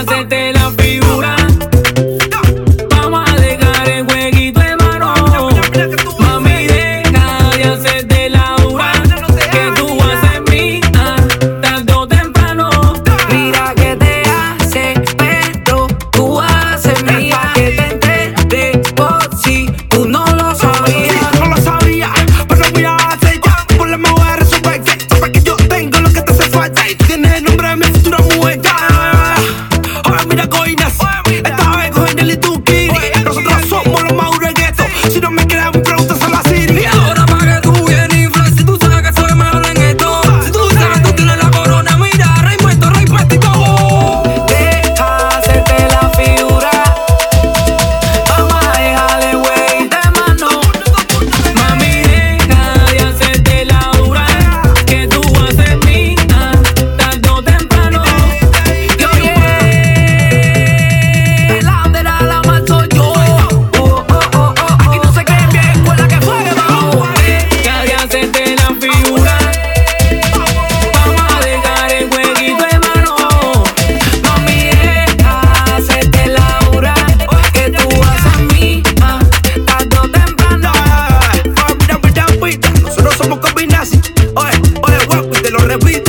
hacerte la figura. Vamos a dejar el jueguito de mano. Mami, deja de hacerte la hora. Que tú haces mía, tarde o temprano. Mira que te hace, pero tú haces mía. Que te entere por si tú no lo sabías. No lo sabía, pero pues voy a hacer. Por la mujer. coin But at